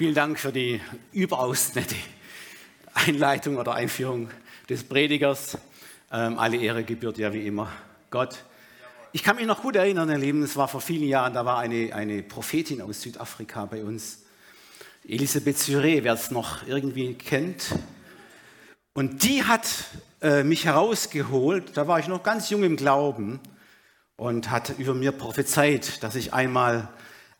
Vielen Dank für die überaus nette Einleitung oder Einführung des Predigers. Ähm, alle Ehre gebührt ja wie immer Gott. Ich kann mich noch gut erinnern, ihr Lieben, es war vor vielen Jahren, da war eine, eine Prophetin aus Südafrika bei uns, Elisabeth Syré, wer es noch irgendwie kennt. Und die hat äh, mich herausgeholt, da war ich noch ganz jung im Glauben und hat über mir prophezeit, dass ich einmal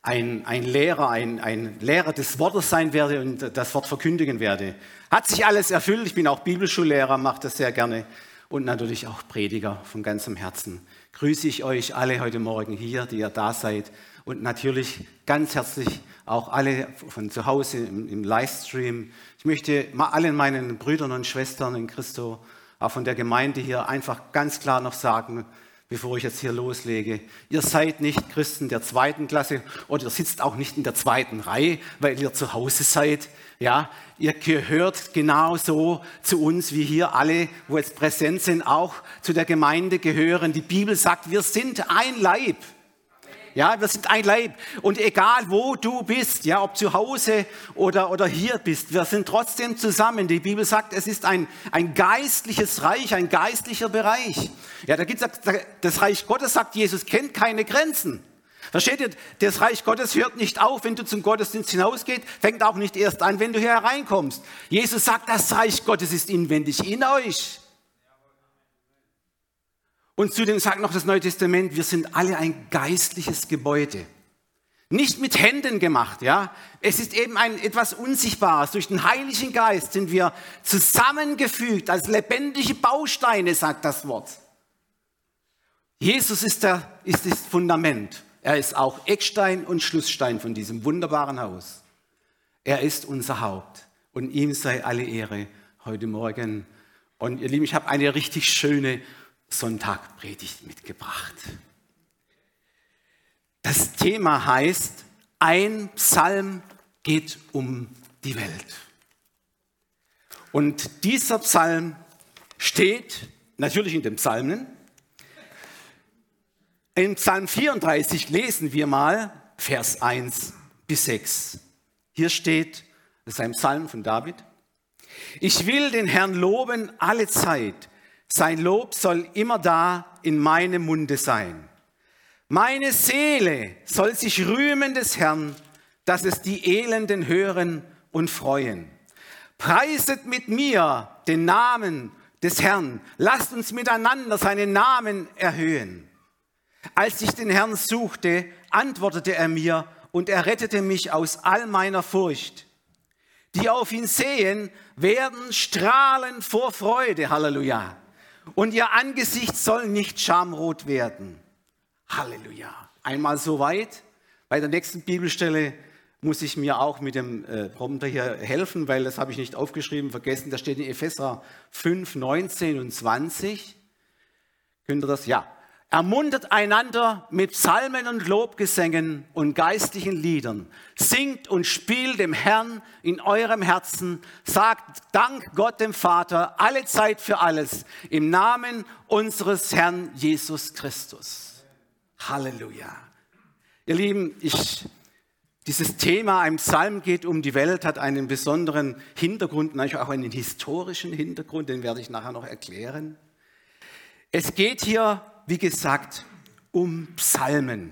ein, ein Lehrer, ein, ein Lehrer des Wortes sein werde und das Wort verkündigen werde. Hat sich alles erfüllt. Ich bin auch Bibelschullehrer, mache das sehr gerne und natürlich auch Prediger von ganzem Herzen. Grüße ich euch alle heute Morgen hier, die ihr da seid und natürlich ganz herzlich auch alle von zu Hause im, im Livestream. Ich möchte allen meinen Brüdern und Schwestern in Christo, auch von der Gemeinde hier einfach ganz klar noch sagen, bevor ich jetzt hier loslege. Ihr seid nicht Christen der zweiten Klasse oder ihr sitzt auch nicht in der zweiten Reihe, weil ihr zu Hause seid. Ja, ihr gehört genauso zu uns wie hier alle, wo jetzt präsent sind, auch zu der Gemeinde gehören. Die Bibel sagt, wir sind ein Leib. Ja, wir sind ein Leib. Und egal wo du bist, ja, ob zu Hause oder, oder hier bist, wir sind trotzdem zusammen. Die Bibel sagt, es ist ein, ein geistliches Reich, ein geistlicher Bereich. Ja, da gibt's, das Reich Gottes, sagt Jesus, kennt keine Grenzen. Versteht ihr? Das Reich Gottes hört nicht auf, wenn du zum Gottesdienst hinausgehst, fängt auch nicht erst an, wenn du hier hereinkommst. Jesus sagt, das Reich Gottes ist inwendig in euch. Und zudem sagt noch das Neue Testament, wir sind alle ein geistliches Gebäude. Nicht mit Händen gemacht, ja. Es ist eben ein etwas Unsichtbares. Durch den Heiligen Geist sind wir zusammengefügt als lebendige Bausteine, sagt das Wort. Jesus ist, der, ist das Fundament. Er ist auch Eckstein und Schlussstein von diesem wunderbaren Haus. Er ist unser Haupt und ihm sei alle Ehre heute Morgen. Und ihr Lieben, ich habe eine richtig schöne Sonntagpredigt mitgebracht. Das Thema heißt, ein Psalm geht um die Welt. Und dieser Psalm steht natürlich in den Psalmen. In Psalm 34 lesen wir mal Vers 1 bis 6. Hier steht, das ist ein Psalm von David. Ich will den Herrn loben alle Zeit. Sein Lob soll immer da in meinem Munde sein. Meine Seele soll sich rühmen des Herrn, dass es die Elenden hören und freuen. Preiset mit mir den Namen des Herrn. Lasst uns miteinander seinen Namen erhöhen. Als ich den Herrn suchte, antwortete er mir und er rettete mich aus all meiner Furcht. Die auf ihn sehen, werden strahlen vor Freude. Halleluja und ihr Angesicht soll nicht schamrot werden. Halleluja. Einmal so weit. Bei der nächsten Bibelstelle muss ich mir auch mit dem äh, Prompter hier helfen, weil das habe ich nicht aufgeschrieben, vergessen. Da steht in Epheser 5, 19 und 20. Könnt ihr das? Ja. Ermuntert einander mit Psalmen und Lobgesängen und geistlichen Liedern. Singt und spielt dem Herrn in eurem Herzen. Sagt Dank Gott dem Vater alle Zeit für alles im Namen unseres Herrn Jesus Christus. Halleluja. Ihr Lieben, ich, dieses Thema, ein Psalm geht um die Welt, hat einen besonderen Hintergrund, natürlich auch einen historischen Hintergrund, den werde ich nachher noch erklären. Es geht hier wie gesagt, um Psalmen.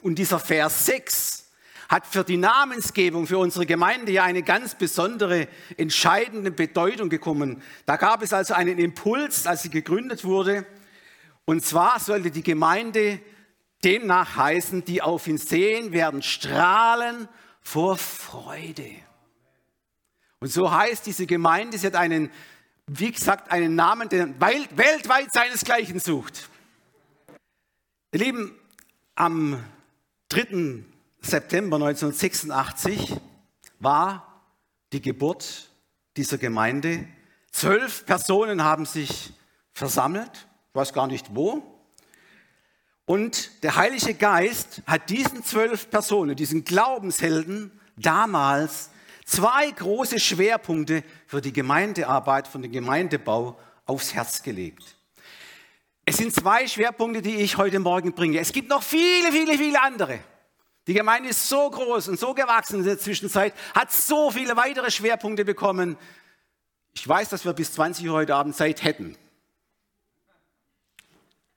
Und dieser Vers 6 hat für die Namensgebung für unsere Gemeinde ja eine ganz besondere, entscheidende Bedeutung gekommen. Da gab es also einen Impuls, als sie gegründet wurde. Und zwar sollte die Gemeinde demnach heißen, die auf ihn sehen, werden strahlen vor Freude. Und so heißt diese Gemeinde, sie hat einen, wie gesagt, einen Namen, der weltweit seinesgleichen sucht. Ihr Lieben, am 3. September 1986 war die Geburt dieser Gemeinde. Zwölf Personen haben sich versammelt, ich weiß gar nicht wo. Und der Heilige Geist hat diesen zwölf Personen, diesen Glaubenshelden, damals zwei große Schwerpunkte für die Gemeindearbeit, für den Gemeindebau aufs Herz gelegt. Es sind zwei Schwerpunkte, die ich heute Morgen bringe. Es gibt noch viele, viele, viele andere. Die Gemeinde ist so groß und so gewachsen in der Zwischenzeit, hat so viele weitere Schwerpunkte bekommen. Ich weiß, dass wir bis 20 Uhr heute Abend Zeit hätten.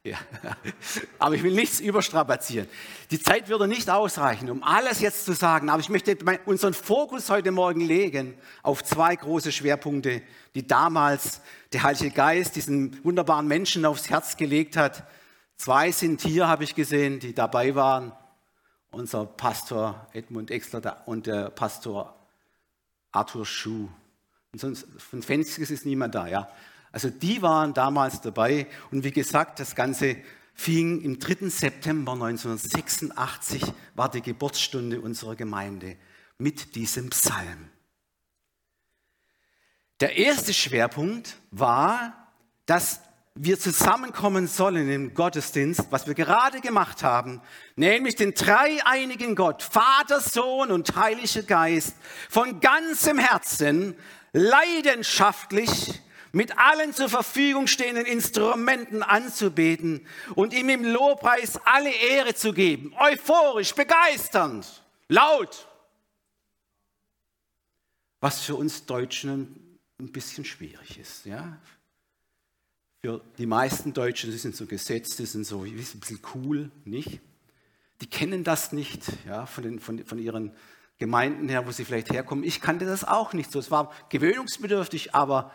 Ja. Aber ich will nichts überstrapazieren. Die Zeit würde nicht ausreichen, um alles jetzt zu sagen. Aber ich möchte unseren Fokus heute Morgen legen auf zwei große Schwerpunkte, die damals der Heilige Geist diesen wunderbaren Menschen aufs Herz gelegt hat. Zwei sind hier, habe ich gesehen, die dabei waren. Unser Pastor Edmund Exler und der Pastor Arthur Schuh. Und sonst, von Fenskes ist niemand da, ja. Also die waren damals dabei und wie gesagt, das Ganze fing im 3. September 1986, war die Geburtsstunde unserer Gemeinde mit diesem Psalm. Der erste Schwerpunkt war, dass wir zusammenkommen sollen im Gottesdienst, was wir gerade gemacht haben, nämlich den dreieinigen Gott, Vater, Sohn und Heiliger Geist, von ganzem Herzen, leidenschaftlich mit allen zur Verfügung stehenden Instrumenten anzubeten und ihm im Lobpreis alle Ehre zu geben. Euphorisch, begeisternd, laut. Was für uns Deutschen ein bisschen schwierig ist. Ja? Für die meisten Deutschen, sie sind so gesetzt, die sind so ein bisschen cool, nicht? Die kennen das nicht ja, von, den, von, von ihren Gemeinden her, wo sie vielleicht herkommen. Ich kannte das auch nicht so. Es war gewöhnungsbedürftig, aber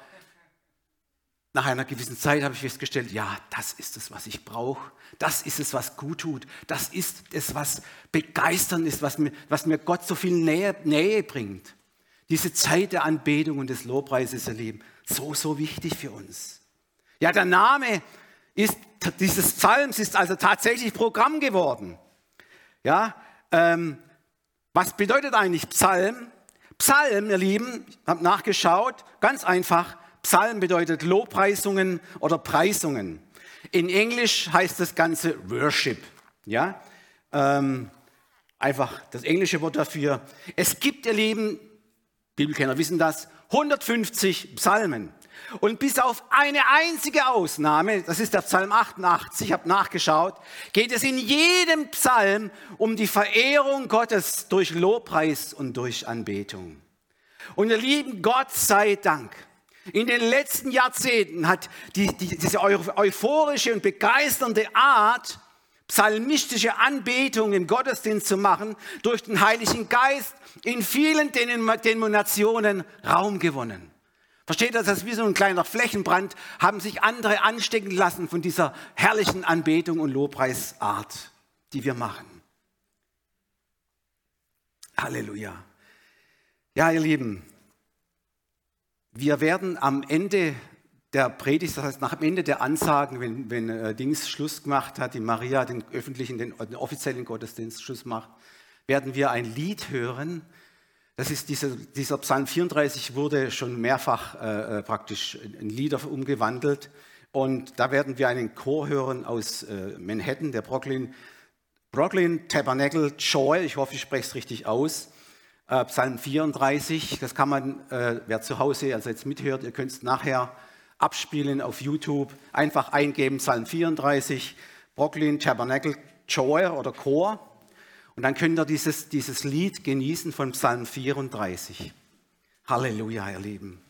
nach einer gewissen Zeit habe ich festgestellt, ja, das ist es, was ich brauche. Das ist es, was gut tut. Das ist es, was begeisternd ist, was mir, was mir Gott so viel Nähe, Nähe bringt. Diese Zeit der Anbetung und des Lobpreises erleben, so, so wichtig für uns. Ja, der Name ist, dieses Psalms ist also tatsächlich Programm geworden. Ja, ähm, was bedeutet eigentlich Psalm? Psalm, ihr Lieben, habe nachgeschaut, ganz einfach, Psalm bedeutet Lobpreisungen oder Preisungen. In Englisch heißt das Ganze Worship. Ja? Ähm, einfach das englische Wort dafür. Es gibt, ihr Lieben, Bibelkenner wissen das, 150 Psalmen. Und bis auf eine einzige Ausnahme, das ist der Psalm 88, ich habe nachgeschaut, geht es in jedem Psalm um die Verehrung Gottes durch Lobpreis und durch Anbetung. Und ihr Lieben, Gott sei Dank in den letzten Jahrzehnten hat die, die, diese euphorische und begeisternde Art, psalmistische Anbetung im Gottesdienst zu machen, durch den Heiligen Geist in vielen Denominationen Raum gewonnen. Versteht ihr, das ist wie so ein kleiner Flächenbrand, haben sich andere anstecken lassen von dieser herrlichen Anbetung und Lobpreisart, die wir machen. Halleluja. Ja, ihr Lieben, wir werden am Ende der Predigt, das heißt nach dem Ende der Ansagen, wenn, wenn äh, Dings Schluss gemacht hat, die Maria den öffentlichen, den, den, offiziellen Gottesdienst Schluss macht, werden wir ein Lied hören. Das ist dieser, dieser Psalm 34 wurde schon mehrfach äh, äh, praktisch in Lieder umgewandelt. Und da werden wir einen Chor hören aus äh, Manhattan, der Brooklyn, Brooklyn Tabernacle Joy. Ich hoffe, ich spreche es richtig aus. Äh, Psalm 34, das kann man, äh, wer zu Hause also jetzt mithört, ihr könnt es nachher abspielen auf YouTube, einfach eingeben Psalm 34, Brooklyn Tabernacle Choir oder Chor und dann könnt ihr dieses, dieses Lied genießen von Psalm 34. Halleluja, ihr Lieben.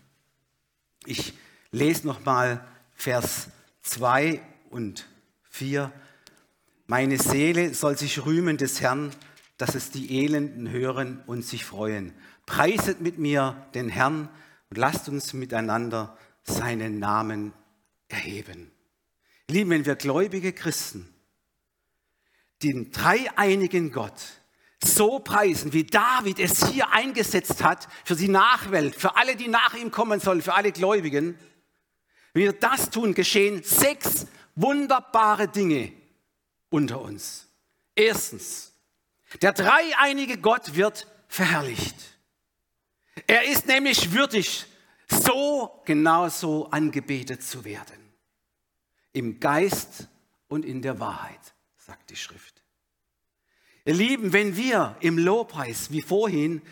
Ich lese nochmal Vers 2 und 4. Meine Seele soll sich rühmen des Herrn, dass es die Elenden hören und sich freuen. Preiset mit mir den Herrn und lasst uns miteinander seinen Namen erheben. Lieben, wenn wir gläubige Christen den dreieinigen Gott so preisen, wie David es hier eingesetzt hat für die Nachwelt, für alle, die nach ihm kommen sollen, für alle Gläubigen, wenn wir das tun, geschehen sechs wunderbare Dinge unter uns. Erstens, der dreieinige Gott wird verherrlicht. Er ist nämlich würdig, so genauso angebetet zu werden. Im Geist und in der Wahrheit, sagt die Schrift. Ihr Lieben, wenn wir im Lobpreis, wie vorhin,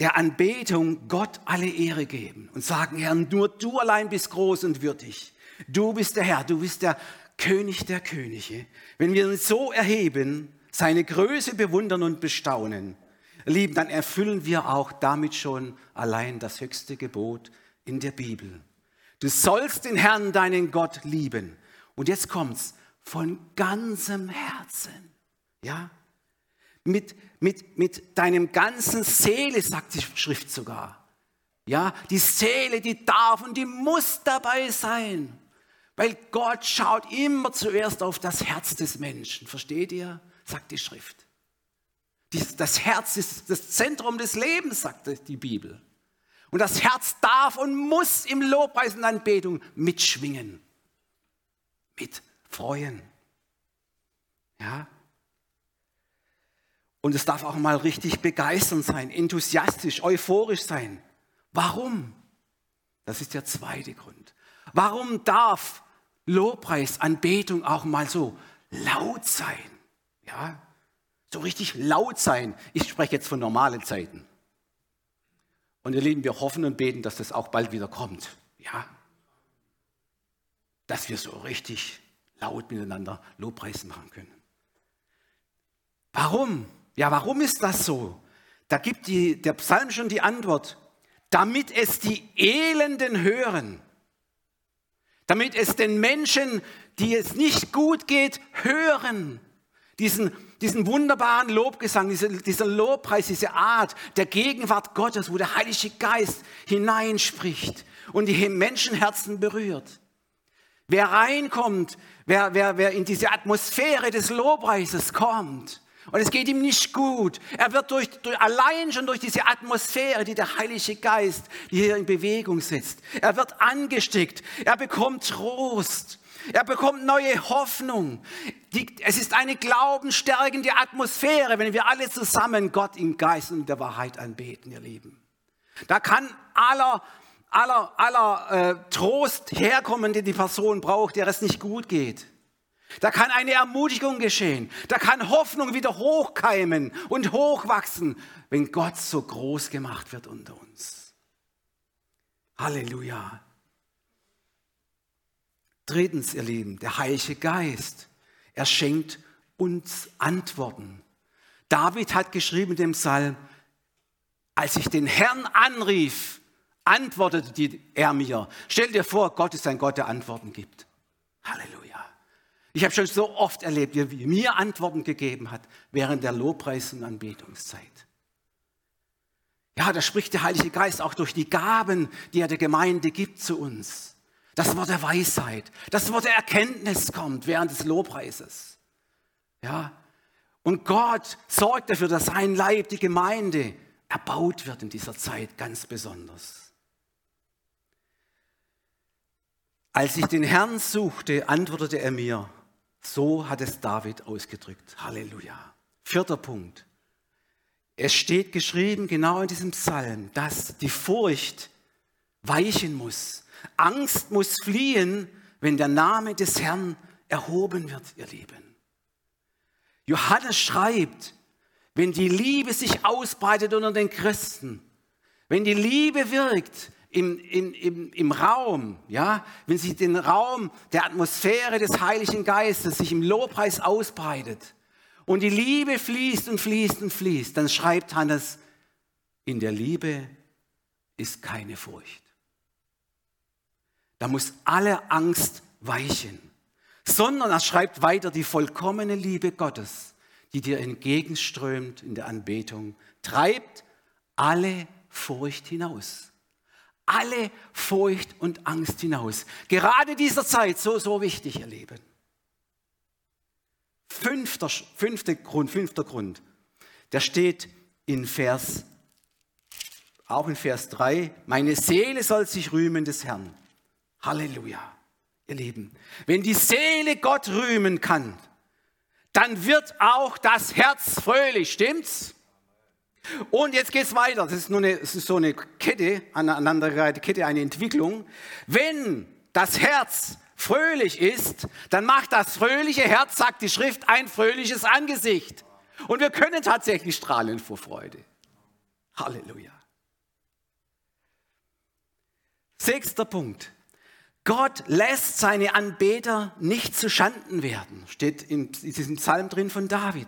der Anbetung Gott alle Ehre geben und sagen, Herr, nur du allein bist groß und würdig. Du bist der Herr, du bist der König der Könige. Wenn wir uns so erheben, seine Größe bewundern und bestaunen, Lieben, dann erfüllen wir auch damit schon allein das höchste Gebot in der Bibel. Du sollst den Herrn, deinen Gott, lieben. Und jetzt kommt's, von ganzem Herzen. Ja? Mit, mit, mit deinem ganzen Seele, sagt die Schrift sogar. Ja, die Seele, die darf und die muss dabei sein. Weil Gott schaut immer zuerst auf das Herz des Menschen. Versteht ihr? Sagt die Schrift. Das Herz ist das Zentrum des Lebens, sagt die Bibel. Und das Herz darf und muss im Lobpreis und Anbetung mitschwingen. Mit freuen. Ja? Und es darf auch mal richtig begeisternd sein, enthusiastisch, euphorisch sein. Warum? Das ist der zweite Grund. Warum darf Lobpreis, Anbetung auch mal so laut sein? Ja? So richtig laut sein. Ich spreche jetzt von normalen Zeiten. Und ihr Lieben, wir hoffen und beten, dass das auch bald wieder kommt. Ja? Dass wir so richtig laut miteinander Lobpreis machen können. Warum? Ja, warum ist das so? Da gibt die, der Psalm schon die Antwort. Damit es die Elenden hören. Damit es den Menschen, die es nicht gut geht, hören. Diesen, diesen wunderbaren Lobgesang, dieser, dieser Lobpreis, diese Art der Gegenwart Gottes, wo der Heilige Geist hineinspricht und die Menschenherzen berührt. Wer reinkommt, wer, wer, wer in diese Atmosphäre des Lobpreises kommt, und es geht ihm nicht gut. Er wird durch, durch, allein schon durch diese Atmosphäre, die der Heilige Geist hier in Bewegung setzt. Er wird angesteckt. Er bekommt Trost. Er bekommt neue Hoffnung. Die, es ist eine glaubensstärkende Atmosphäre, wenn wir alle zusammen Gott im Geist und der Wahrheit anbeten, ihr Lieben. Da kann aller aller, aller äh, Trost herkommen, den die Person braucht, der es nicht gut geht. Da kann eine Ermutigung geschehen. Da kann Hoffnung wieder hochkeimen und hochwachsen, wenn Gott so groß gemacht wird unter uns. Halleluja. Drittens, ihr Lieben, der Heilige Geist. Er schenkt uns Antworten. David hat geschrieben in dem Psalm, als ich den Herrn anrief, antwortete er mir. Stell dir vor, Gott ist ein Gott, der Antworten gibt. Halleluja. Ich habe schon so oft erlebt, wie er mir Antworten gegeben hat während der Lobpreis- und Anbetungszeit. Ja, da spricht der Heilige Geist auch durch die Gaben, die er der Gemeinde gibt zu uns. Das Wort der Weisheit, das Wort der Erkenntnis kommt während des Lobpreises. Ja, und Gott sorgt dafür, dass sein Leib, die Gemeinde, erbaut wird in dieser Zeit ganz besonders. Als ich den Herrn suchte, antwortete er mir. So hat es David ausgedrückt. Halleluja. Vierter Punkt. Es steht geschrieben, genau in diesem Psalm, dass die Furcht weichen muss. Angst muss fliehen, wenn der Name des Herrn erhoben wird, ihr Lieben. Johannes schreibt, wenn die Liebe sich ausbreitet unter den Christen, wenn die Liebe wirkt, im, im, im, im Raum, ja, wenn sich den Raum der Atmosphäre des Heiligen Geistes sich im Lobpreis ausbreitet und die Liebe fließt und fließt und fließt, dann schreibt Hannes, in der Liebe ist keine Furcht. Da muss alle Angst weichen, sondern er schreibt weiter die vollkommene Liebe Gottes, die dir entgegenströmt in der Anbetung, treibt alle Furcht hinaus alle Furcht und Angst hinaus. Gerade dieser Zeit so, so wichtig, ihr Leben. Fünfter, fünfter Grund, fünfter Grund, der steht in Vers, auch in Vers 3, meine Seele soll sich rühmen des Herrn. Halleluja, ihr Lieben. Wenn die Seele Gott rühmen kann, dann wird auch das Herz fröhlich, stimmt's? Und jetzt geht es weiter. Das ist, nur eine, das ist so eine Kette, aneinandergereihte Kette, eine Entwicklung. Wenn das Herz fröhlich ist, dann macht das fröhliche Herz, sagt die Schrift, ein fröhliches Angesicht. Und wir können tatsächlich strahlen vor Freude. Halleluja. Sechster Punkt. Gott lässt seine Anbeter nicht zu Schanden werden. Steht in diesem Psalm drin von David.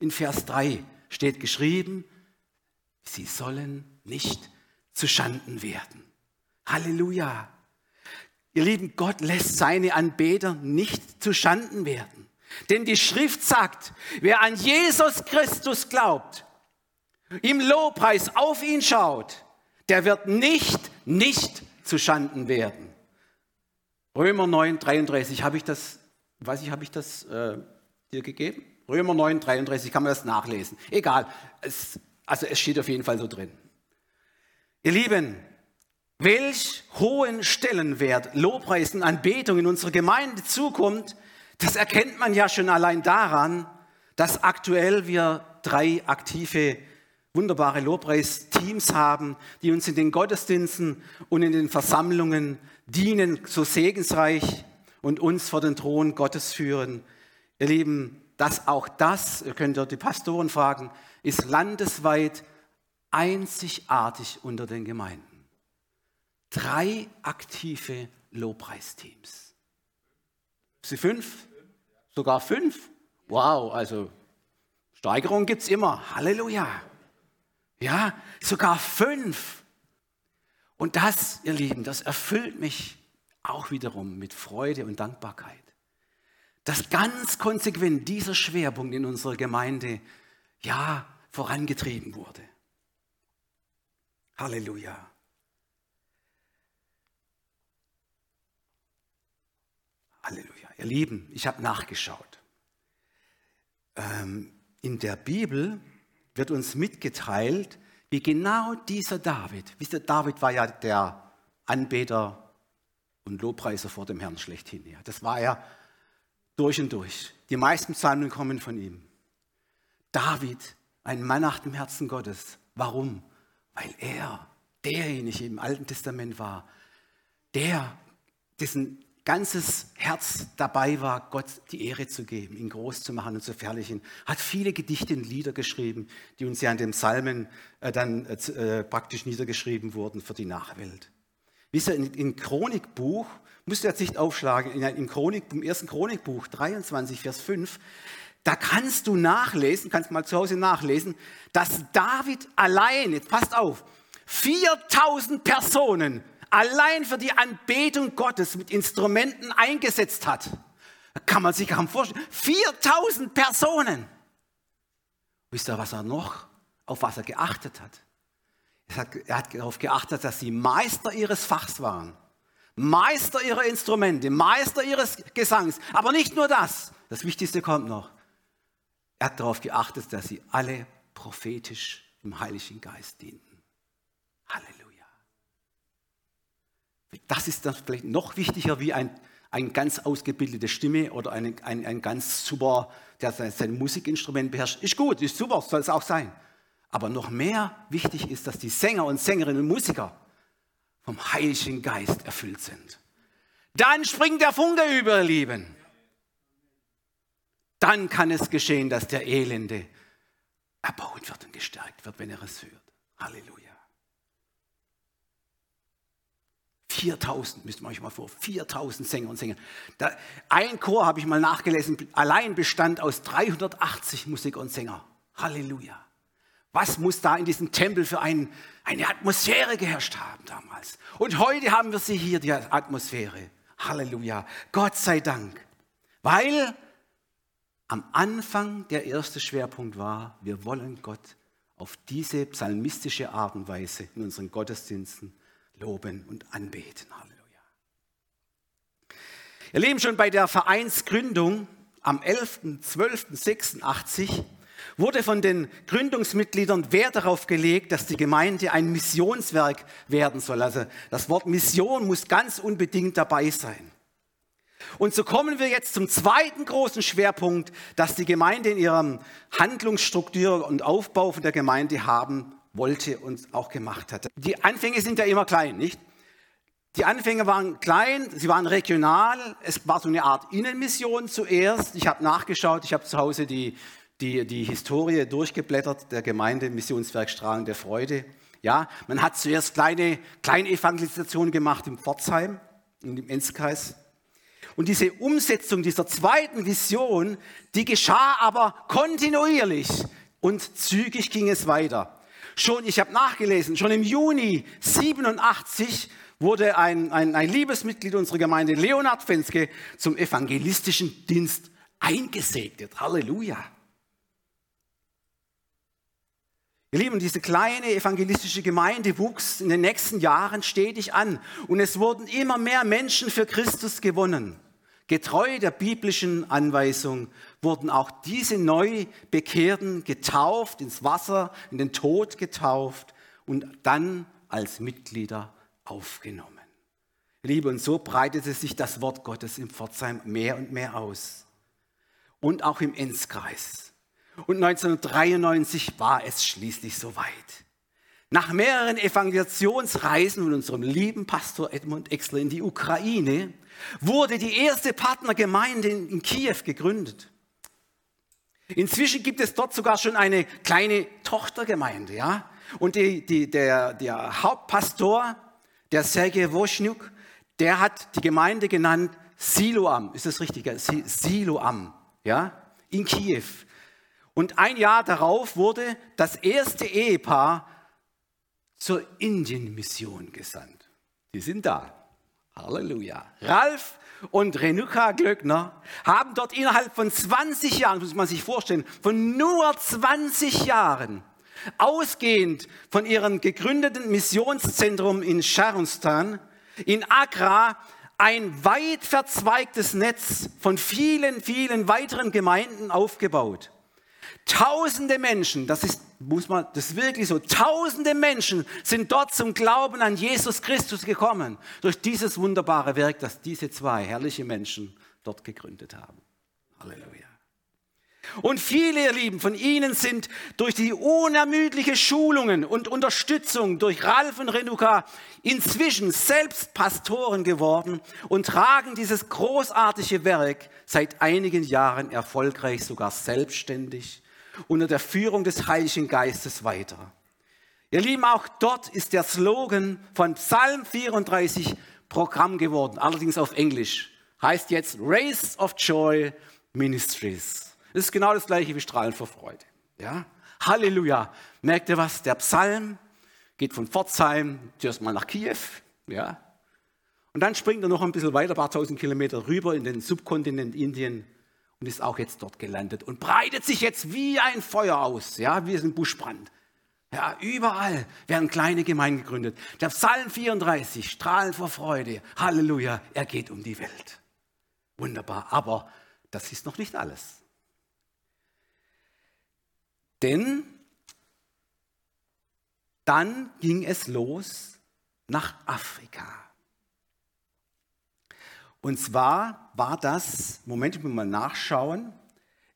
in Vers 3 steht geschrieben, sie sollen nicht zu Schanden werden. Halleluja. Ihr lieben, Gott lässt seine Anbeter nicht zu Schanden werden. Denn die Schrift sagt, wer an Jesus Christus glaubt, im Lobpreis auf ihn schaut, der wird nicht, nicht zu Schanden werden. Römer 9, 33, habe ich das, weiß ich, habe ich das äh, dir gegeben? Römer 9, 33, kann man das nachlesen. Egal, es, also es steht auf jeden Fall so drin. Ihr Lieben, welch hohen Stellenwert Lobpreis und Anbetung in unserer Gemeinde zukommt, das erkennt man ja schon allein daran, dass aktuell wir drei aktive, wunderbare Lobpreisteams haben, die uns in den Gottesdiensten und in den Versammlungen dienen, so segensreich und uns vor den Thron Gottes führen. Ihr Lieben, dass auch das, ihr könnt ja die Pastoren fragen, ist landesweit einzigartig unter den Gemeinden. Drei aktive Lobpreisteams. Sie fünf? Sogar fünf? Wow, also Steigerung gibt es immer. Halleluja. Ja, sogar fünf. Und das, ihr Lieben, das erfüllt mich auch wiederum mit Freude und Dankbarkeit. Dass ganz konsequent dieser Schwerpunkt in unserer Gemeinde ja vorangetrieben wurde. Halleluja. Halleluja. Ihr Lieben, ich habe nachgeschaut. Ähm, in der Bibel wird uns mitgeteilt, wie genau dieser David, wisst ihr, David war ja der Anbeter und Lobpreiser vor dem Herrn schlechthin. Ja. Das war er durch und durch. Die meisten Psalmen kommen von ihm. David, ein Mann nach dem Herzen Gottes. Warum? Weil er derjenige im Alten Testament war, der, dessen ganzes Herz dabei war, Gott die Ehre zu geben, ihn groß zu machen und zu verherrlichen, hat viele Gedichte und Lieder geschrieben, die uns ja in den Psalmen äh, dann äh, äh praktisch niedergeschrieben wurden für die Nachwelt. Wisst ihr, im Chronikbuch, musst du jetzt nicht aufschlagen, im, Chronik, im ersten Chronikbuch 23, Vers 5, da kannst du nachlesen, kannst mal zu Hause nachlesen, dass David allein, jetzt passt auf, 4000 Personen allein für die Anbetung Gottes mit Instrumenten eingesetzt hat. Kann man sich kaum vorstellen. 4000 Personen. Wisst ihr, was er noch, auf was er geachtet hat? Er hat, er hat darauf geachtet, dass sie Meister ihres Fachs waren. Meister ihrer Instrumente, Meister ihres Gesangs. Aber nicht nur das. Das Wichtigste kommt noch. Er hat darauf geachtet, dass sie alle prophetisch im Heiligen Geist dienten. Halleluja. Das ist dann vielleicht noch wichtiger wie ein, eine ganz ausgebildete Stimme oder ein, ein, ein ganz super, der sein, sein Musikinstrument beherrscht. Ist gut, ist super, soll es auch sein. Aber noch mehr wichtig ist, dass die Sänger und Sängerinnen und Musiker vom Heiligen Geist erfüllt sind. Dann springt der Funke über, ihr Lieben. Dann kann es geschehen, dass der Elende erbaut wird und gestärkt wird, wenn er es hört. Halleluja. 4000, müsst ihr euch mal vor, 4000 Sänger und Sänger. Da, ein Chor habe ich mal nachgelesen, allein bestand aus 380 Musiker und Sänger. Halleluja. Was muss da in diesem Tempel für ein, eine Atmosphäre geherrscht haben damals? Und heute haben wir sie hier, die Atmosphäre. Halleluja. Gott sei Dank. Weil am Anfang der erste Schwerpunkt war, wir wollen Gott auf diese psalmistische Art und Weise in unseren Gottesdiensten loben und anbeten. Halleluja. Ihr Leben schon bei der Vereinsgründung am 11.12.86 wurde von den Gründungsmitgliedern Wert darauf gelegt, dass die Gemeinde ein Missionswerk werden soll. Also das Wort Mission muss ganz unbedingt dabei sein. Und so kommen wir jetzt zum zweiten großen Schwerpunkt, dass die Gemeinde in ihrem Handlungsstruktur und Aufbau von der Gemeinde haben wollte und auch gemacht hat. Die Anfänge sind ja immer klein, nicht? Die Anfänge waren klein, sie waren regional, es war so eine Art Innenmission zuerst. Ich habe nachgeschaut, ich habe zu Hause die, die, die Historie durchgeblättert der Gemeinde Missionswerk Strahlen der Freude. Ja, man hat zuerst kleine, kleine Evangelisationen gemacht im Pforzheim, in dem Enzkreis. Und diese Umsetzung dieser zweiten Vision, die geschah aber kontinuierlich und zügig ging es weiter. Schon, ich habe nachgelesen, schon im Juni 87 wurde ein, ein, ein Liebesmitglied unserer Gemeinde, Leonhard Fenske, zum evangelistischen Dienst eingesegnet. Halleluja. Ihr Lieben, diese kleine evangelistische Gemeinde wuchs in den nächsten Jahren stetig an und es wurden immer mehr Menschen für Christus gewonnen. Getreu der biblischen Anweisung wurden auch diese neu Bekehrten getauft, ins Wasser, in den Tod getauft und dann als Mitglieder aufgenommen. Liebe, und so breitete sich das Wort Gottes im Pforzheim mehr und mehr aus. Und auch im Enzkreis. Und 1993 war es schließlich soweit. Nach mehreren Evangelisationsreisen von unserem lieben Pastor Edmund Exler in die Ukraine wurde die erste Partnergemeinde in Kiew gegründet. Inzwischen gibt es dort sogar schon eine kleine Tochtergemeinde, ja. Und die, die, der, der Hauptpastor, der Sergei Woschniuk, der hat die Gemeinde genannt Siloam. Ist das richtig? Siloam, ja, in Kiew. Und ein Jahr darauf wurde das erste Ehepaar zur Indien-Mission gesandt. Die sind da. Halleluja. Ralf und Renuka Glöckner haben dort innerhalb von 20 Jahren, muss man sich vorstellen, von nur 20 Jahren, ausgehend von ihrem gegründeten Missionszentrum in Sharunstan, in Agra, ein weit verzweigtes Netz von vielen, vielen weiteren Gemeinden aufgebaut. Tausende Menschen, das ist, muss man, das ist wirklich so, tausende Menschen sind dort zum Glauben an Jesus Christus gekommen. Durch dieses wunderbare Werk, das diese zwei herrliche Menschen dort gegründet haben. Halleluja. Und viele, ihr Lieben, von ihnen sind durch die unermüdliche Schulungen und Unterstützung durch Ralf und Renuka inzwischen selbst Pastoren geworden und tragen dieses großartige Werk seit einigen Jahren erfolgreich, sogar selbstständig unter der Führung des Heiligen Geistes weiter. Ihr Lieben, auch dort ist der Slogan von Psalm 34 Programm geworden, allerdings auf Englisch. Heißt jetzt Race of Joy Ministries. Das ist genau das gleiche wie Strahlen vor Freude. Ja? Halleluja. Merkt ihr was? Der Psalm geht von Pforzheim zuerst mal nach Kiew. Ja? Und dann springt er noch ein bisschen weiter, ein paar tausend Kilometer rüber in den Subkontinent Indien und ist auch jetzt dort gelandet und breitet sich jetzt wie ein Feuer aus, ja, wie ein Buschbrand. Ja, überall werden kleine Gemeinden gegründet. Der Psalm 34, strahlen vor Freude. Halleluja, er geht um die Welt. Wunderbar, aber das ist noch nicht alles. Denn dann ging es los nach Afrika. Und zwar war das, Moment, ich muss mal nachschauen,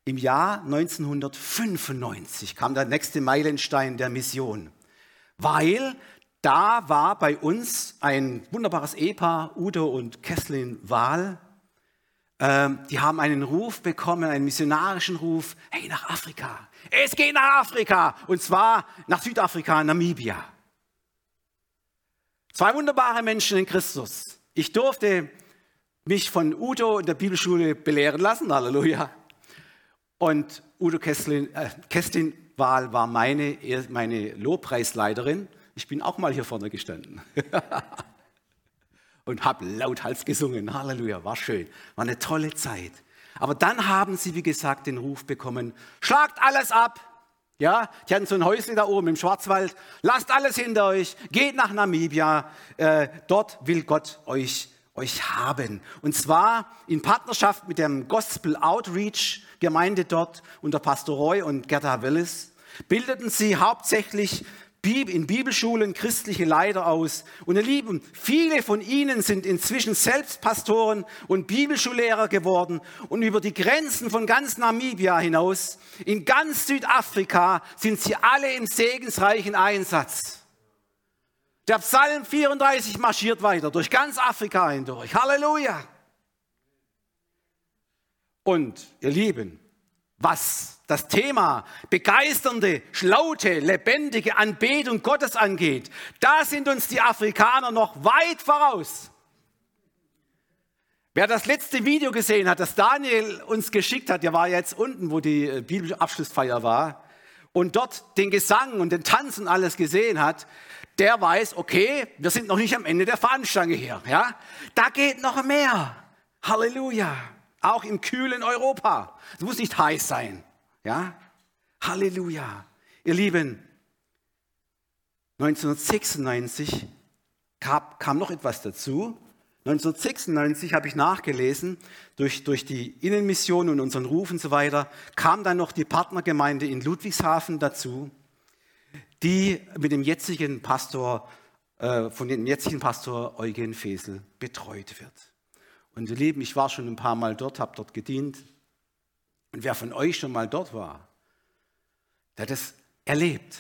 im Jahr 1995 kam der nächste Meilenstein der Mission, weil da war bei uns ein wunderbares Ehepaar, Udo und Kesslin Wahl. Ähm, die haben einen Ruf bekommen, einen missionarischen Ruf, hey, nach Afrika. Es geht nach Afrika und zwar nach Südafrika, Namibia. Zwei wunderbare Menschen in Christus. Ich durfte mich von Udo in der Bibelschule belehren lassen, Halleluja. Und Udo Kesslin, äh, Kesslin Wahl war meine, meine Lobpreisleiterin. Ich bin auch mal hier vorne gestanden. und habe lauthals gesungen. Halleluja, war schön. War eine tolle Zeit. Aber dann haben sie, wie gesagt, den Ruf bekommen, schlagt alles ab. Ja, die hatten so ein Häuschen da oben im Schwarzwald. Lasst alles hinter euch. Geht nach Namibia. Äh, dort will Gott euch euch haben. Und zwar in Partnerschaft mit dem Gospel Outreach Gemeinde dort unter Pastor Roy und Gerda Willis bildeten sie hauptsächlich in Bibelschulen christliche Leiter aus. Und ihr Lieben, viele von ihnen sind inzwischen selbst Pastoren und Bibelschullehrer geworden. Und über die Grenzen von ganz Namibia hinaus, in ganz Südafrika, sind sie alle im segensreichen Einsatz. Der Psalm 34 marschiert weiter durch ganz Afrika hindurch. Halleluja. Und ihr Lieben, was das Thema begeisternde, schlaute, lebendige Anbetung Gottes angeht, da sind uns die Afrikaner noch weit voraus. Wer das letzte Video gesehen hat, das Daniel uns geschickt hat, der war jetzt unten, wo die äh, Bibelabschlussfeier war, und dort den Gesang und den Tanz und alles gesehen hat, der weiß, okay, wir sind noch nicht am Ende der Fahnenstange hier. Ja? Da geht noch mehr. Halleluja. Auch im kühlen Europa. Es muss nicht heiß sein. Ja? Halleluja. Ihr Lieben, 1996 kam, kam noch etwas dazu. 1996 habe ich nachgelesen, durch, durch die Innenmission und unseren Ruf und so weiter, kam dann noch die Partnergemeinde in Ludwigshafen dazu, die mit dem jetzigen Pastor, äh, von dem jetzigen Pastor Eugen Fesel betreut wird. Und ihr Lieben, ich war schon ein paar Mal dort, habe dort gedient. Und wer von euch schon mal dort war, der hat es erlebt.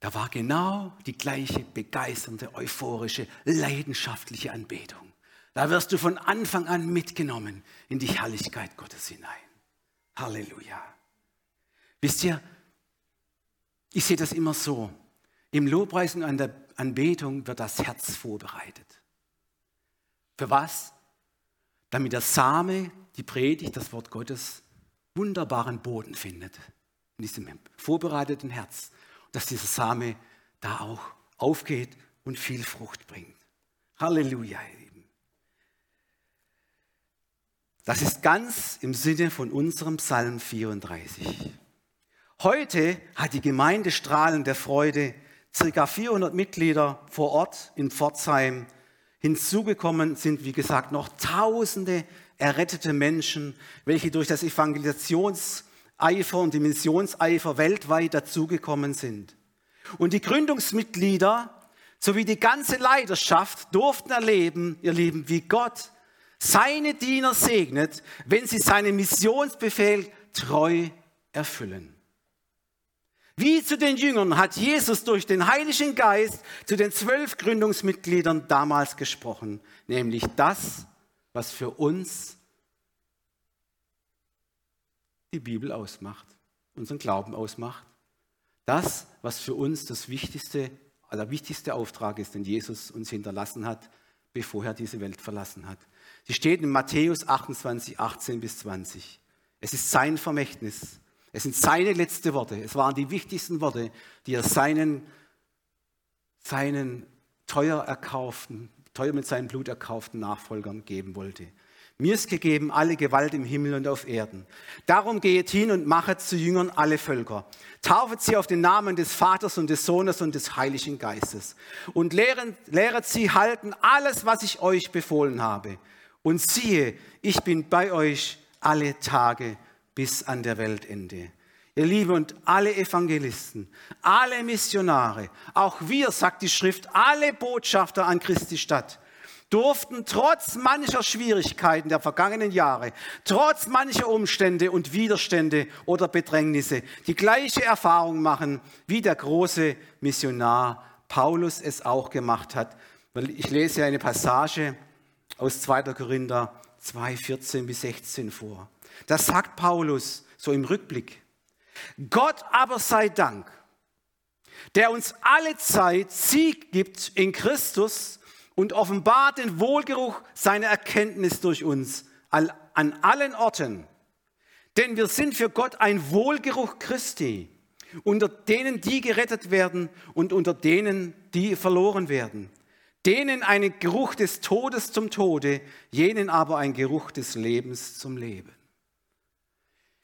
Da war genau die gleiche begeisternde, euphorische, leidenschaftliche Anbetung. Da wirst du von Anfang an mitgenommen in die Herrlichkeit Gottes hinein. Halleluja. Wisst ihr, ich sehe das immer so. Im Lobpreis und an der Anbetung wird das Herz vorbereitet. Für was? Damit der Same, die Predigt, das Wort Gottes, wunderbaren Boden findet. In diesem vorbereiteten Herz dass dieser Same da auch aufgeht und viel Frucht bringt. Halleluja, ihr Lieben. Das ist ganz im Sinne von unserem Psalm 34. Heute hat die Gemeinde Strahlen der Freude circa 400 Mitglieder vor Ort in Pforzheim. Hinzugekommen sind, wie gesagt, noch tausende errettete Menschen, welche durch das Evangelisations- Eifer und die Missionseifer weltweit dazugekommen sind. Und die Gründungsmitglieder sowie die ganze Leidenschaft durften erleben, ihr Lieben, wie Gott seine Diener segnet, wenn sie seinen Missionsbefehl treu erfüllen. Wie zu den Jüngern hat Jesus durch den Heiligen Geist zu den zwölf Gründungsmitgliedern damals gesprochen, nämlich das, was für uns die Bibel ausmacht, unseren Glauben ausmacht. Das, was für uns das wichtigste, allerwichtigste Auftrag ist, den Jesus uns hinterlassen hat, bevor er diese Welt verlassen hat. Sie steht in Matthäus 28, 18 bis 20. Es ist sein Vermächtnis. Es sind seine letzten Worte. Es waren die wichtigsten Worte, die er seinen, seinen teuer erkauften, teuer mit seinem Blut erkauften Nachfolgern geben wollte. Mir ist gegeben alle Gewalt im Himmel und auf Erden. Darum geht hin und machet zu Jüngern alle Völker. Taufet sie auf den Namen des Vaters und des Sohnes und des Heiligen Geistes. Und lehret, lehret sie halten alles, was ich euch befohlen habe. Und siehe, ich bin bei euch alle Tage bis an der Weltende. Ihr Lieben und alle Evangelisten, alle Missionare, auch wir, sagt die Schrift, alle Botschafter an Christi Stadt, durften trotz mancher Schwierigkeiten der vergangenen Jahre, trotz mancher Umstände und Widerstände oder Bedrängnisse die gleiche Erfahrung machen, wie der große Missionar Paulus es auch gemacht hat. Ich lese eine Passage aus 2. Korinther 2, 14 bis 16 vor. Da sagt Paulus so im Rückblick, Gott aber sei Dank, der uns alle Zeit Sieg gibt in Christus, und offenbart den Wohlgeruch seiner Erkenntnis durch uns an allen Orten. Denn wir sind für Gott ein Wohlgeruch Christi, unter denen, die gerettet werden und unter denen, die verloren werden. Denen ein Geruch des Todes zum Tode, jenen aber ein Geruch des Lebens zum Leben.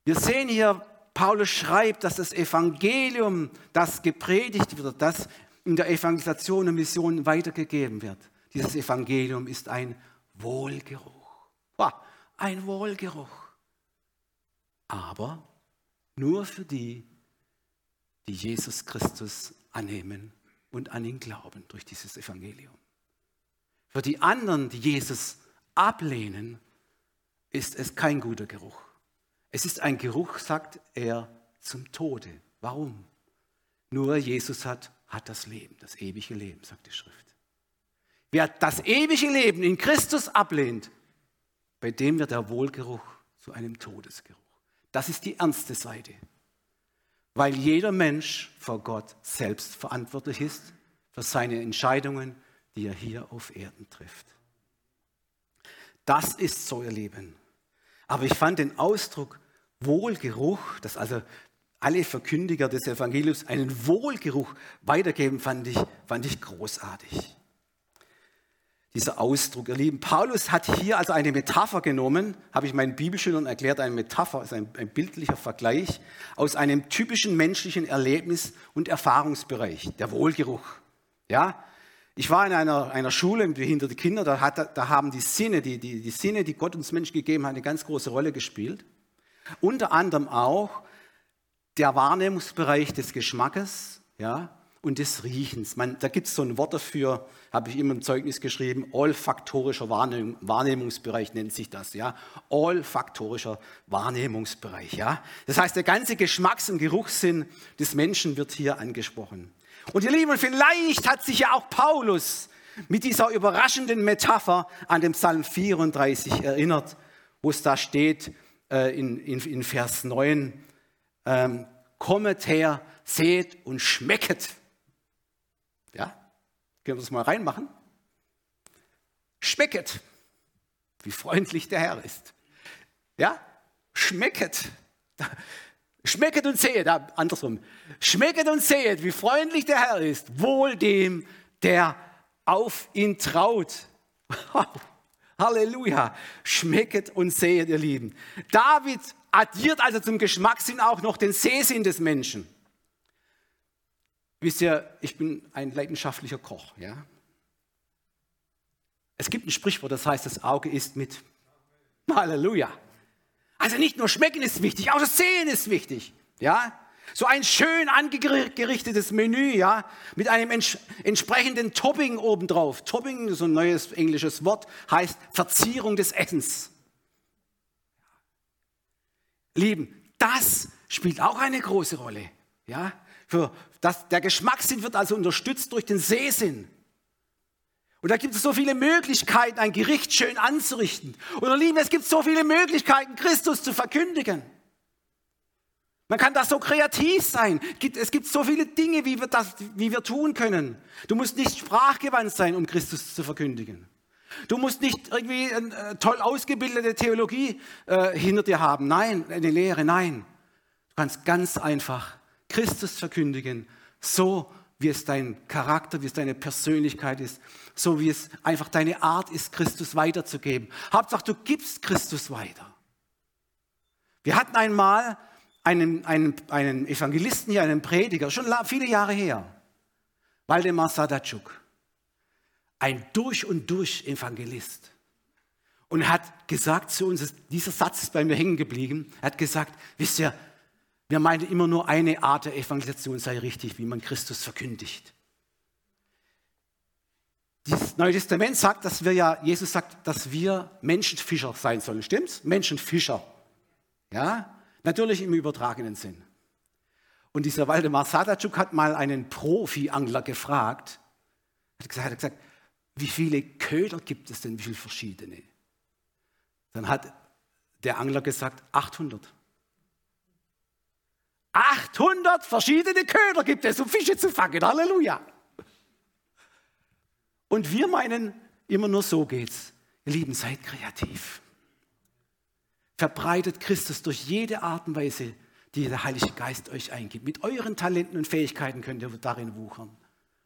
Wir sehen hier, Paulus schreibt, dass das Evangelium, das gepredigt wird, das in der Evangelisation und Mission weitergegeben wird. Dieses Evangelium ist ein Wohlgeruch. Ein Wohlgeruch. Aber nur für die, die Jesus Christus annehmen und an ihn glauben durch dieses Evangelium. Für die anderen, die Jesus ablehnen, ist es kein guter Geruch. Es ist ein Geruch, sagt er, zum Tode. Warum? Nur Jesus hat, hat das Leben, das ewige Leben, sagt die Schrift. Wer das ewige Leben in Christus ablehnt, bei dem wird der Wohlgeruch zu einem Todesgeruch. Das ist die ernste Seite. Weil jeder Mensch vor Gott selbst verantwortlich ist für seine Entscheidungen, die er hier auf Erden trifft. Das ist so, ihr Lieben. Aber ich fand den Ausdruck Wohlgeruch, dass also alle Verkündiger des Evangeliums einen Wohlgeruch weitergeben, fand ich, fand ich großartig. Dieser Ausdruck, ihr Lieben. Paulus hat hier also eine Metapher genommen, habe ich meinen Bibelschülern erklärt, eine Metapher ist ein, ein bildlicher Vergleich aus einem typischen menschlichen Erlebnis und Erfahrungsbereich, der Wohlgeruch. Ja, ich war in einer, einer Schule mit behinderten Kindern, da, da haben die Sinne, die, die, die Sinne, die Gott uns Menschen gegeben hat, eine ganz große Rolle gespielt. Unter anderem auch der Wahrnehmungsbereich des Geschmackes ja, und des Riechens. Man, da gibt es so ein Wort dafür, habe ich immer im Zeugnis geschrieben, olfaktorischer Wahrnehm, Wahrnehmungsbereich nennt sich das. Ja? Olfaktorischer Wahrnehmungsbereich. Ja? Das heißt, der ganze Geschmacks- und Geruchssinn des Menschen wird hier angesprochen. Und ihr Lieben, vielleicht hat sich ja auch Paulus mit dieser überraschenden Metapher an dem Psalm 34 erinnert, wo es da steht äh, in, in, in, Vers 9, ähm, kommet her, seht und schmecket. Ja, können wir das mal reinmachen? Schmecket, wie freundlich der Herr ist. Ja, schmecket. Schmecket und sehet, andersrum. Schmecket und sehet, wie freundlich der Herr ist, wohl dem, der auf ihn traut. Halleluja. Schmecket und sehet, ihr Lieben. David addiert also zum Geschmackssinn auch noch den Sehsinn des Menschen. Wisst ihr, ich bin ein leidenschaftlicher Koch, ja. Es gibt ein Sprichwort, das heißt, das Auge ist mit. Halleluja. Also nicht nur schmecken ist wichtig, auch das Sehen ist wichtig. Ja? So ein schön angerichtetes Menü, ja, mit einem ents entsprechenden Topping obendrauf. Topping, so ein neues englisches Wort, heißt Verzierung des Essens. Lieben, das spielt auch eine große Rolle. Ja? Für das, der Geschmackssinn wird also unterstützt durch den Sehsinn. Und da gibt es so viele Möglichkeiten, ein Gericht schön anzurichten. Ihr Lieben, es gibt so viele Möglichkeiten, Christus zu verkündigen. Man kann da so kreativ sein. Es gibt so viele Dinge, wie wir, das, wie wir tun können. Du musst nicht sprachgewandt sein, um Christus zu verkündigen. Du musst nicht irgendwie eine äh, toll ausgebildete Theologie äh, hinter dir haben. Nein, eine Lehre, nein. Du kannst ganz einfach Christus verkündigen, so wie es dein Charakter, wie es deine Persönlichkeit ist, so wie es einfach deine Art ist, Christus weiterzugeben. Hauptsache, du gibst Christus weiter. Wir hatten einmal einen, einen, einen Evangelisten hier, einen Prediger, schon viele Jahre her, Waldemar Sadatschuk, ein durch und durch Evangelist. Und hat gesagt zu uns, dieser Satz ist bei mir hängen geblieben, er hat gesagt, wisst ihr, wir meinen immer nur eine Art der Evangelisation sei richtig, wie man Christus verkündigt. Das Neue Testament sagt, dass wir ja, Jesus sagt, dass wir Menschenfischer sein sollen. Stimmt's? Menschenfischer. Ja? Natürlich im übertragenen Sinn. Und dieser Waldemar Sadatschuk hat mal einen Profi-Angler gefragt, hat gesagt, hat gesagt, wie viele Köder gibt es denn, wie viele verschiedene? Dann hat der Angler gesagt, 800. 800 verschiedene Köder gibt es, um Fische zu fangen. Halleluja. Und wir meinen, immer nur so geht's. Ihr Lieben, seid kreativ. Verbreitet Christus durch jede Art und Weise, die der Heilige Geist euch eingibt. Mit euren Talenten und Fähigkeiten könnt ihr darin wuchern.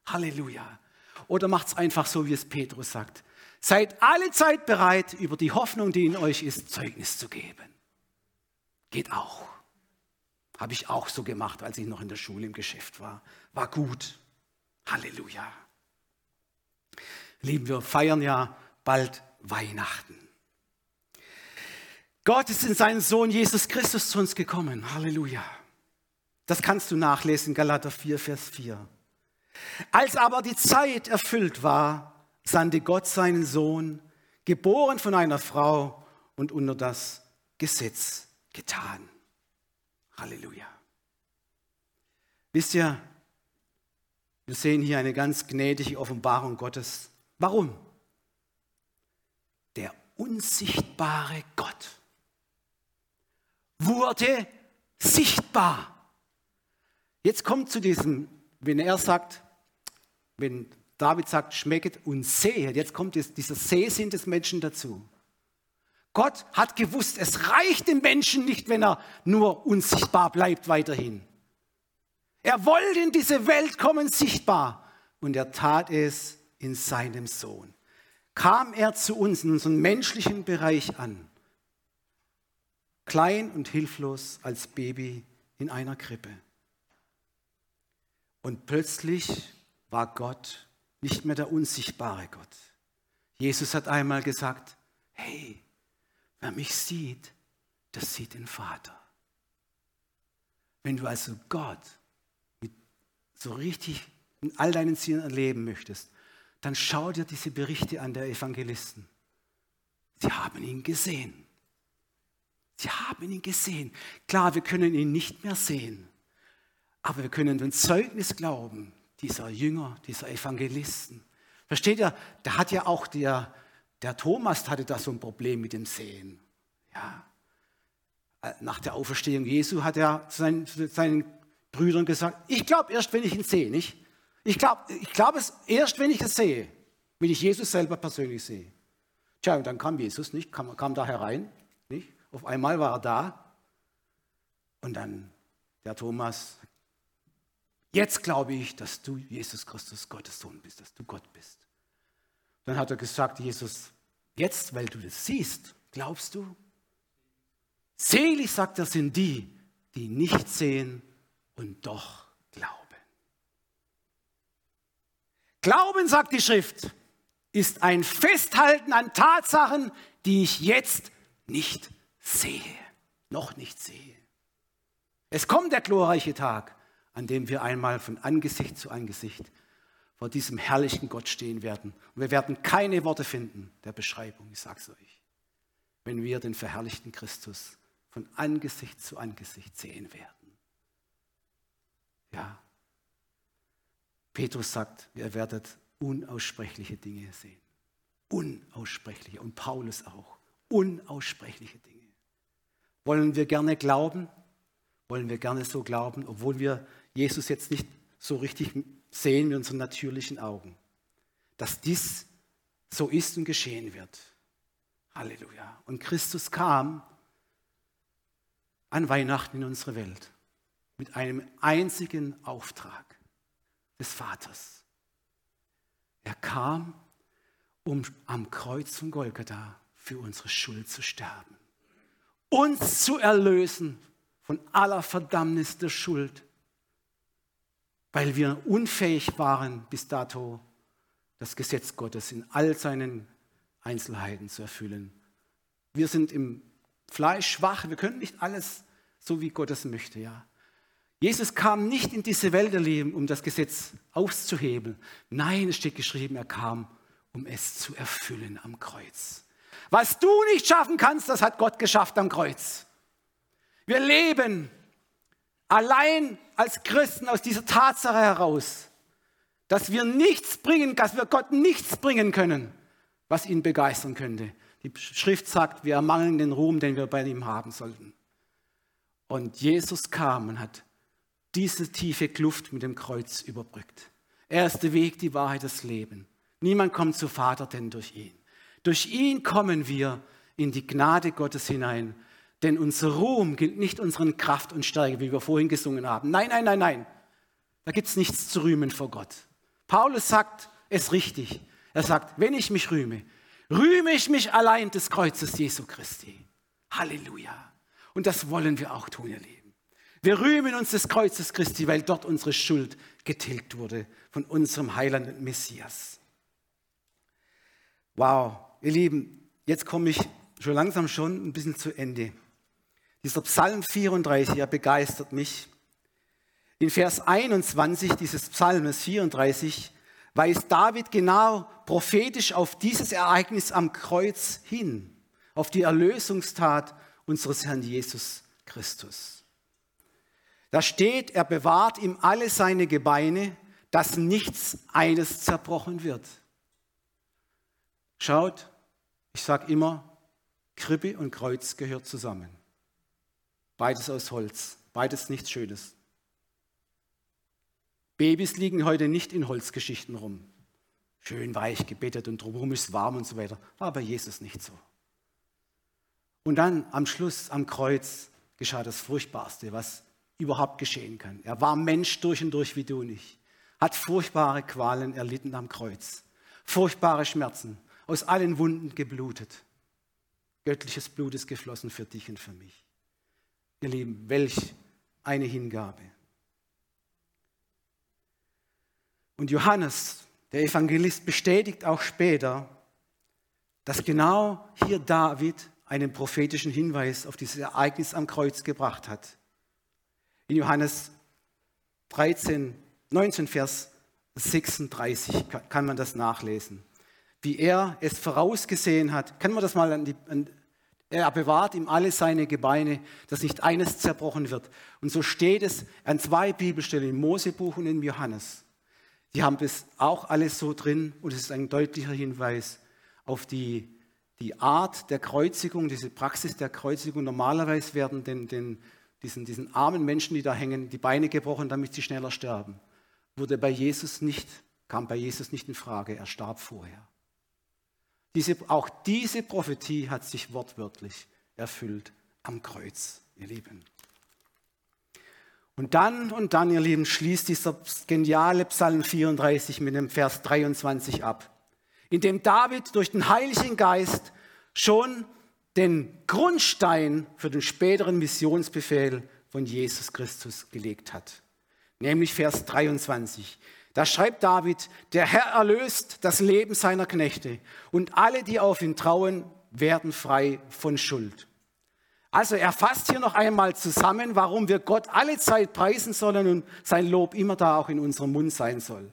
Halleluja. Oder macht es einfach so, wie es Petrus sagt. Seid alle Zeit bereit, über die Hoffnung, die in euch ist, Zeugnis zu geben. Geht auch. Habe ich auch so gemacht, als ich noch in der Schule im Geschäft war. War gut. Halleluja. Lieben, wir feiern ja bald Weihnachten. Gott ist in seinen Sohn Jesus Christus zu uns gekommen. Halleluja. Das kannst du nachlesen, Galater 4, Vers 4. Als aber die Zeit erfüllt war, sandte Gott seinen Sohn, geboren von einer Frau und unter das Gesetz getan. Halleluja. Wisst ihr, wir sehen hier eine ganz gnädige Offenbarung Gottes. Warum? Der unsichtbare Gott wurde sichtbar. Jetzt kommt zu diesem, wenn er sagt, wenn David sagt, schmecket und sehet, jetzt kommt dieser Sehsinn des Menschen dazu. Gott hat gewusst, es reicht dem Menschen nicht, wenn er nur unsichtbar bleibt weiterhin. Er wollte in diese Welt kommen sichtbar und er tat es in seinem Sohn. Kam er zu uns in unserem menschlichen Bereich an, klein und hilflos als Baby in einer Krippe. Und plötzlich war Gott nicht mehr der unsichtbare Gott. Jesus hat einmal gesagt, hey, wer mich sieht, der sieht den Vater. Wenn du also Gott mit so richtig in all deinen Zielen erleben möchtest, dann schau dir diese Berichte an der Evangelisten. Sie haben ihn gesehen. Sie haben ihn gesehen. Klar, wir können ihn nicht mehr sehen, aber wir können den Zeugnis glauben, dieser Jünger, dieser Evangelisten. Versteht ihr, da hat ja auch der, der Thomas hatte da so ein Problem mit dem Sehen. Ja. Nach der Auferstehung Jesu hat er seinen, seinen Brüdern gesagt, ich glaube erst, wenn ich ihn sehe, nicht? Ich glaube ich glaub es erst, wenn ich es sehe, wenn ich Jesus selber persönlich sehe. Tja, und dann kam Jesus nicht, kam, kam da herein, nicht? Auf einmal war er da und dann der Thomas, jetzt glaube ich, dass du Jesus Christus Gottes Sohn bist, dass du Gott bist. Dann hat er gesagt, Jesus, jetzt, weil du das siehst, glaubst du? Selig, sagt er, sind die, die nicht sehen und doch glauben. Glauben, sagt die Schrift, ist ein Festhalten an Tatsachen, die ich jetzt nicht sehe, noch nicht sehe. Es kommt der glorreiche Tag, an dem wir einmal von Angesicht zu Angesicht vor diesem herrlichen Gott stehen werden. Und wir werden keine Worte finden der Beschreibung, ich sage es euch, wenn wir den verherrlichten Christus von Angesicht zu Angesicht sehen werden. Ja, Petrus sagt, ihr werdet unaussprechliche Dinge sehen. Unaussprechliche. Und Paulus auch. Unaussprechliche Dinge. Wollen wir gerne glauben? Wollen wir gerne so glauben, obwohl wir Jesus jetzt nicht so richtig sehen mit unseren natürlichen Augen, dass dies so ist und geschehen wird. Halleluja. Und Christus kam an Weihnachten in unsere Welt mit einem einzigen Auftrag des Vaters. Er kam, um am Kreuz von Golgatha für unsere Schuld zu sterben, uns zu erlösen von aller Verdammnis der Schuld, weil wir unfähig waren bis dato, das Gesetz Gottes in all seinen Einzelheiten zu erfüllen. Wir sind im Fleisch schwach, wir können nicht alles so, wie Gott es möchte, ja. Jesus kam nicht in diese Welt erleben, um das Gesetz auszuhebeln. Nein, es steht geschrieben, er kam, um es zu erfüllen am Kreuz. Was du nicht schaffen kannst, das hat Gott geschafft am Kreuz. Wir leben allein als Christen aus dieser Tatsache heraus, dass wir nichts bringen, dass wir Gott nichts bringen können, was ihn begeistern könnte. Die Schrift sagt, wir ermangeln den Ruhm, den wir bei ihm haben sollten. Und Jesus kam und hat diese tiefe Kluft mit dem Kreuz überbrückt. Er ist der Weg, die Wahrheit, das Leben. Niemand kommt zu Vater denn durch ihn. Durch ihn kommen wir in die Gnade Gottes hinein. Denn unser Ruhm gilt nicht unseren Kraft und Stärke, wie wir vorhin gesungen haben. Nein, nein, nein, nein. Da gibt es nichts zu rühmen vor Gott. Paulus sagt es richtig. Er sagt, wenn ich mich rühme, rühme ich mich allein des Kreuzes Jesu Christi. Halleluja. Und das wollen wir auch tun, ihr Lieben. Wir rühmen uns des Kreuzes Christi, weil dort unsere Schuld getilgt wurde von unserem Heiland und Messias. Wow, ihr Lieben, jetzt komme ich schon langsam schon ein bisschen zu Ende. Dieser Psalm 34, er begeistert mich. In Vers 21 dieses Psalmes 34 weist David genau prophetisch auf dieses Ereignis am Kreuz hin, auf die Erlösungstat unseres Herrn Jesus Christus. Da steht, er bewahrt ihm alle seine Gebeine, dass nichts eines zerbrochen wird. Schaut, ich sage immer, Krippe und Kreuz gehört zusammen. Beides aus Holz, beides nichts Schönes. Babys liegen heute nicht in Holzgeschichten rum. Schön weich gebettet und drumherum ist warm und so weiter. War bei Jesus nicht so. Und dann am Schluss, am Kreuz, geschah das Furchtbarste, was überhaupt geschehen kann. Er war Mensch durch und durch wie du und ich, hat furchtbare Qualen erlitten am Kreuz, furchtbare Schmerzen, aus allen Wunden geblutet. Göttliches Blut ist geflossen für dich und für mich. Ihr Lieben, welch eine Hingabe. Und Johannes, der Evangelist, bestätigt auch später, dass genau hier David einen prophetischen Hinweis auf dieses Ereignis am Kreuz gebracht hat. In Johannes 13, 19, Vers 36 kann man das nachlesen. Wie er es vorausgesehen hat, kann man das mal an die, an, er bewahrt ihm alle seine Gebeine, dass nicht eines zerbrochen wird. Und so steht es an zwei Bibelstellen, im Mosebuch und im Johannes. Die haben das auch alles so drin und es ist ein deutlicher Hinweis auf die, die Art der Kreuzigung, diese Praxis der Kreuzigung. Normalerweise werden den, den, diesen, diesen armen Menschen, die da hängen, die Beine gebrochen, damit sie schneller sterben. Wurde bei Jesus nicht, kam bei Jesus nicht in Frage. Er starb vorher. Diese, auch diese Prophetie hat sich wortwörtlich erfüllt am Kreuz, ihr Lieben. Und dann und dann, ihr Lieben, schließt dieser geniale Psalm 34 mit dem Vers 23 ab, in dem David durch den Heiligen Geist schon den Grundstein für den späteren Missionsbefehl von Jesus Christus gelegt hat. Nämlich Vers 23. Da schreibt David, der Herr erlöst das Leben seiner Knechte und alle, die auf ihn trauen, werden frei von Schuld. Also er fasst hier noch einmal zusammen, warum wir Gott alle Zeit preisen sollen und sein Lob immer da auch in unserem Mund sein soll.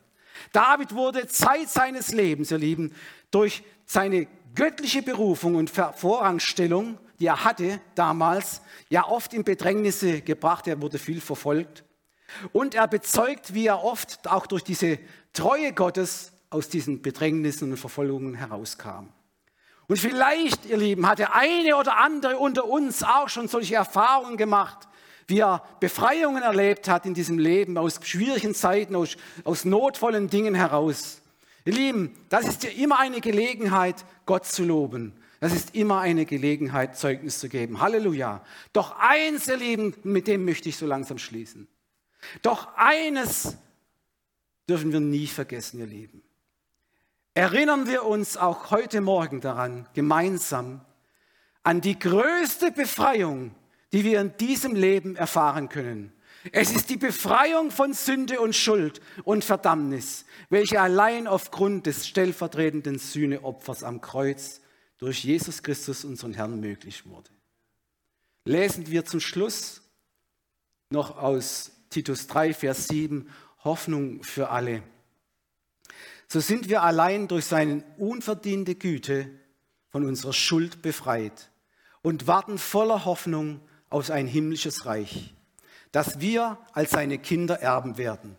David wurde Zeit seines Lebens, ihr Lieben, durch seine göttliche Berufung und Vorrangstellung, die er hatte damals, ja oft in Bedrängnisse gebracht. Er wurde viel verfolgt. Und er bezeugt, wie er oft auch durch diese Treue Gottes aus diesen Bedrängnissen und Verfolgungen herauskam. Und vielleicht, ihr Lieben, hat der eine oder andere unter uns auch schon solche Erfahrungen gemacht, wie er Befreiungen erlebt hat in diesem Leben, aus schwierigen Zeiten, aus, aus notvollen Dingen heraus. Ihr Lieben, das ist ja immer eine Gelegenheit, Gott zu loben. Das ist immer eine Gelegenheit, Zeugnis zu geben. Halleluja. Doch eins, ihr Lieben, mit dem möchte ich so langsam schließen. Doch eines dürfen wir nie vergessen, ihr Lieben. Erinnern wir uns auch heute Morgen daran, gemeinsam, an die größte Befreiung, die wir in diesem Leben erfahren können. Es ist die Befreiung von Sünde und Schuld und Verdammnis, welche allein aufgrund des stellvertretenden Sühneopfers am Kreuz durch Jesus Christus, unseren Herrn, möglich wurde. Lesen wir zum Schluss noch aus Titus 3, Vers 7, Hoffnung für alle. So sind wir allein durch seine unverdiente Güte von unserer Schuld befreit und warten voller Hoffnung auf ein himmlisches Reich, das wir als seine Kinder erben werden.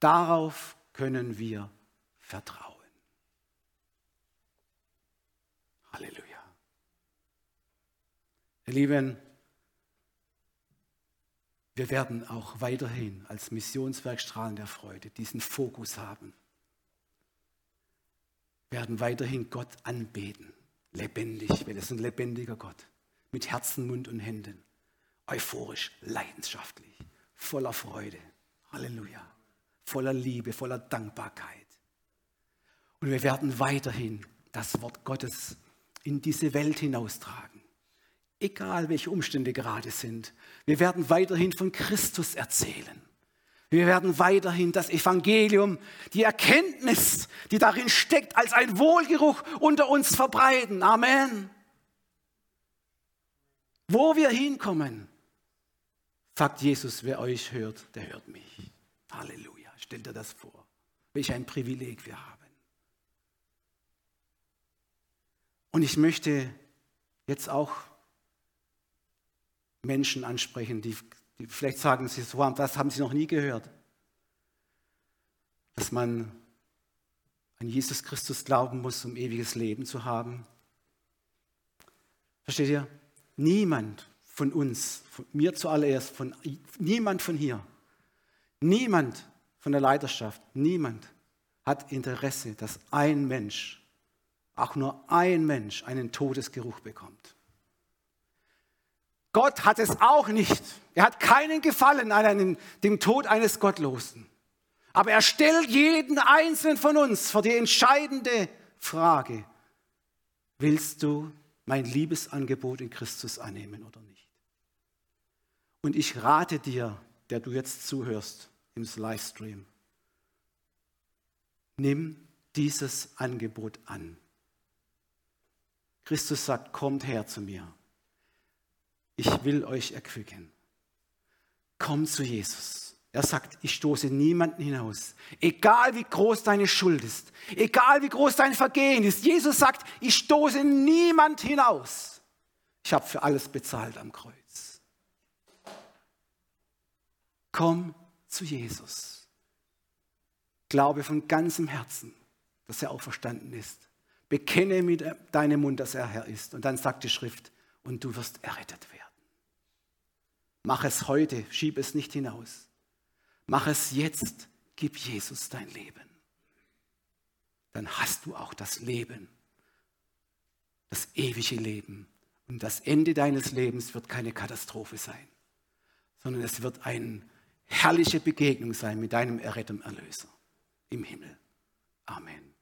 Darauf können wir vertrauen. Halleluja. Ihr Lieben, wir werden auch weiterhin als Missionswerk Strahlen der Freude diesen Fokus haben. Wir werden weiterhin Gott anbeten, lebendig, weil es ein lebendiger Gott, mit Herzen, Mund und Händen, euphorisch, leidenschaftlich, voller Freude, Halleluja, voller Liebe, voller Dankbarkeit. Und wir werden weiterhin das Wort Gottes in diese Welt hinaustragen egal welche Umstände gerade sind. Wir werden weiterhin von Christus erzählen. Wir werden weiterhin das Evangelium, die Erkenntnis, die darin steckt, als ein Wohlgeruch unter uns verbreiten. Amen. Wo wir hinkommen, sagt Jesus, wer euch hört, der hört mich. Halleluja. Stellt dir das vor. Welch ein Privileg wir haben. Und ich möchte jetzt auch Menschen ansprechen, die, die vielleicht sagen, sie so, das haben sie noch nie gehört. Dass man an Jesus Christus glauben muss, um ewiges Leben zu haben. Versteht ihr? Niemand von uns, von mir zuallererst, von, niemand von hier, niemand von der Leiterschaft, niemand hat Interesse, dass ein Mensch, auch nur ein Mensch, einen Todesgeruch bekommt. Gott hat es auch nicht. Er hat keinen Gefallen an einem, dem Tod eines Gottlosen. Aber er stellt jeden einzelnen von uns vor die entscheidende Frage. Willst du mein Liebesangebot in Christus annehmen oder nicht? Und ich rate dir, der du jetzt zuhörst im Livestream, nimm dieses Angebot an. Christus sagt, kommt her zu mir. Ich will euch erquicken. Komm zu Jesus. Er sagt, ich stoße niemanden hinaus. Egal wie groß deine Schuld ist, egal wie groß dein Vergehen ist. Jesus sagt, ich stoße niemand hinaus. Ich habe für alles bezahlt am Kreuz. Komm zu Jesus. Glaube von ganzem Herzen, dass er auch verstanden ist. Bekenne mit deinem Mund, dass er Herr ist. Und dann sagt die Schrift, und du wirst errettet werden. Mach es heute, schieb es nicht hinaus. Mach es jetzt, gib Jesus dein Leben. Dann hast du auch das Leben, das ewige Leben. Und das Ende deines Lebens wird keine Katastrophe sein, sondern es wird eine herrliche Begegnung sein mit deinem erretteten Erlöser im Himmel. Amen.